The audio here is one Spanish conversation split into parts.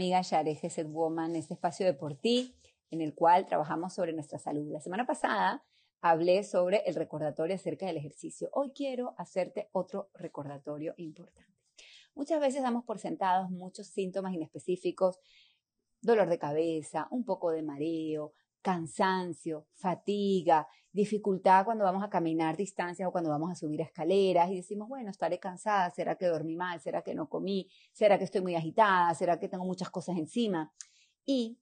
amiga Share Geset Woman, este espacio de por ti, en el cual trabajamos sobre nuestra salud. La semana pasada hablé sobre el recordatorio acerca del ejercicio. Hoy quiero hacerte otro recordatorio importante. Muchas veces damos por sentados muchos síntomas inespecíficos, dolor de cabeza, un poco de mareo, cansancio, fatiga, dificultad cuando vamos a caminar distancias o cuando vamos a subir escaleras y decimos, bueno, estaré cansada, será que dormí mal, será que no comí, será que estoy muy agitada, será que tengo muchas cosas encima. Y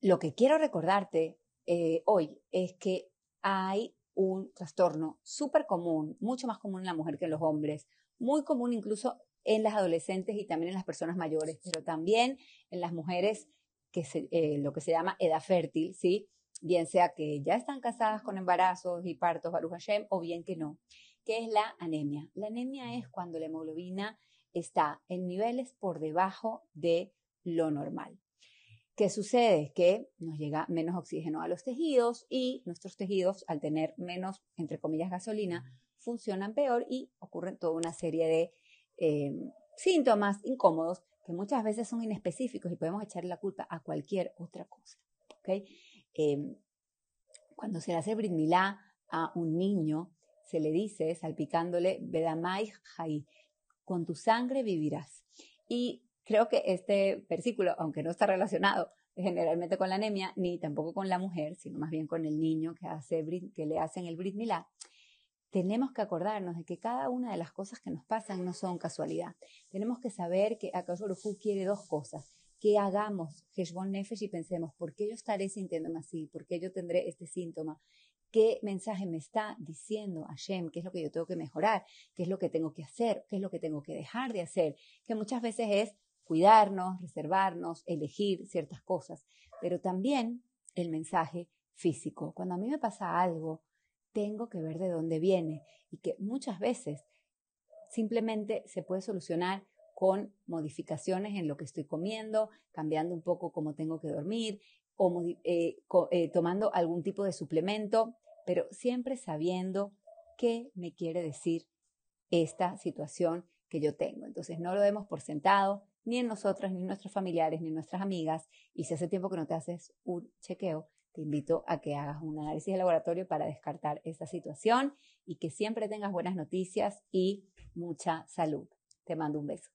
lo que quiero recordarte eh, hoy es que hay un trastorno súper común, mucho más común en la mujer que en los hombres, muy común incluso en las adolescentes y también en las personas mayores, pero también en las mujeres que eh, lo que se llama edad fértil, ¿sí? Bien sea que ya están casadas con embarazos y partos, Baruch Hashem, o bien que no, que es la anemia. La anemia es cuando la hemoglobina está en niveles por debajo de lo normal. ¿Qué sucede? Que nos llega menos oxígeno a los tejidos y nuestros tejidos, al tener menos, entre comillas, gasolina, funcionan peor y ocurren toda una serie de eh, síntomas incómodos que muchas veces son inespecíficos y podemos echarle la culpa a cualquier otra cosa. ¿okay? Em, cuando se le hace britmilá a un niño, se le dice, salpicándole, Bedamai Jai, con tu sangre vivirás. Y creo que este versículo, aunque no está relacionado generalmente con la anemia, ni tampoco con la mujer, sino más bien con el niño que, hace, que le hacen el Brit tenemos que acordarnos de que cada una de las cosas que nos pasan no son casualidad. Tenemos que saber que Akash quiere dos cosas. Que hagamos Heshbon Nefesh y pensemos, ¿por qué yo estaré sintiéndome así? ¿Por qué yo tendré este síntoma? ¿Qué mensaje me está diciendo Hashem? ¿Qué es lo que yo tengo que mejorar? ¿Qué es lo que tengo que hacer? ¿Qué es lo que tengo que dejar de hacer? Que muchas veces es cuidarnos, reservarnos, elegir ciertas cosas, pero también el mensaje físico. Cuando a mí me pasa algo, tengo que ver de dónde viene y que muchas veces simplemente se puede solucionar con modificaciones en lo que estoy comiendo, cambiando un poco cómo tengo que dormir o eh, eh, tomando algún tipo de suplemento, pero siempre sabiendo qué me quiere decir esta situación que yo tengo. Entonces no lo demos por sentado, ni en nosotros, ni en nuestros familiares, ni en nuestras amigas. Y si hace tiempo que no te haces un chequeo, te invito a que hagas un análisis de laboratorio para descartar esta situación y que siempre tengas buenas noticias y mucha salud. Te mando un beso.